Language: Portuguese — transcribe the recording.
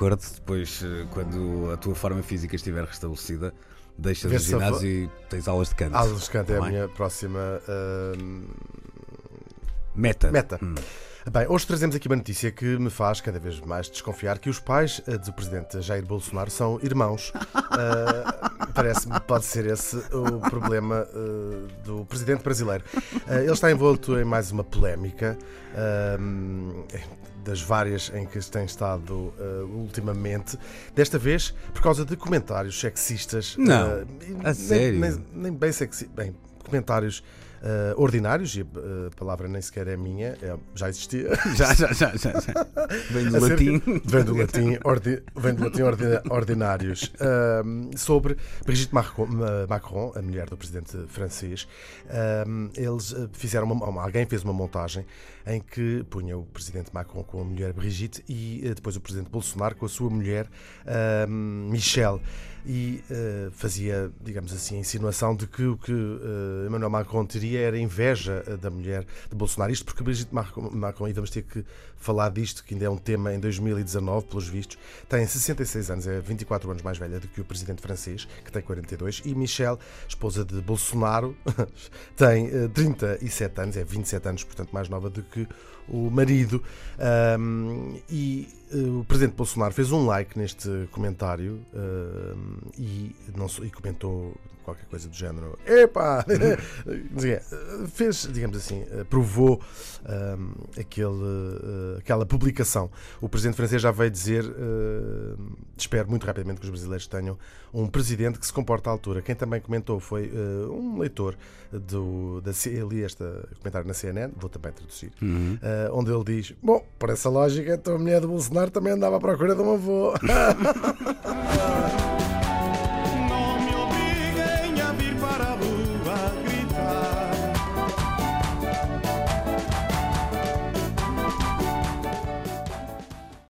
acordo, depois, eh, quando a tua forma física estiver restabelecida, deixas o ginásio e tens aulas de canto. Aulas de canto é a Tá minha próxima ahm, Meta. meta. Hum. Bem, hoje trazemos aqui uma notícia que me faz cada vez mais desconfiar que os pais eh, do presidente Jair Bolsonaro são irmãos. Ah, Parece-me que pode ser esse o problema eh, do presidente brasileiro. Eh, ele está envolto em mais uma polémica. ahm, das várias em que tem estado eh, ultimamente, desta vez por causa de comentários sexistas. Não, eh, a nem- sério? Nem, nem bem sexistas, bem, comentários eh, ordinários, e a a palavra nem sequer é minha, é- já existia. Já, já, já, já, já. Vem do Acerca- latim. Vem do latim, ordi- vem do latim ordi- ordinários. Sobre Brigitte Macron, Ma- Macron, a mulher do presidente francês. Eles eh, fizeram uma, alguém fez uma montagem em que punha o presidente Macron com a mulher Brigitte e eh, depois o presidente Bolsonaro com a sua mulher Michelle. E eh, fazia, digamos assim, a insinuação de que o que eh, Emmanuel Macron teria era inveja eh, da mulher de Bolsonaro. Isto porque Brigitte Macron, e vamos ter que falar disto, que ainda é um tema em 2019, pelos vistos, tem 66 anos, é 24 anos mais velha do que o presidente francês, que tem 42, e Michelle, esposa de Bolsonaro, tem eh, 37 anos, é 27 anos, portanto mais nova do que o marido. Ahm, e eh, presidente Bolsonaro fez um like neste comentário ahm, e, não, e comentou qualquer coisa do género. Epá! Sei o quê. fez, digamos assim, eh, provou ahm, aquele, eh, aquela publicação. O presidente francês já veio dizer: eh, espero muito rapidamente que os brasileiros tenham um presidente que se comporta à altura. Quem também comentou foi eh, um leitor do, da C- eu li este comentário na CNN, vou também traduzir, Uhum. eh, onde ele diz: Bom, por essa lógica, então a mulher do Bolsonaro também andava à procura de um avô.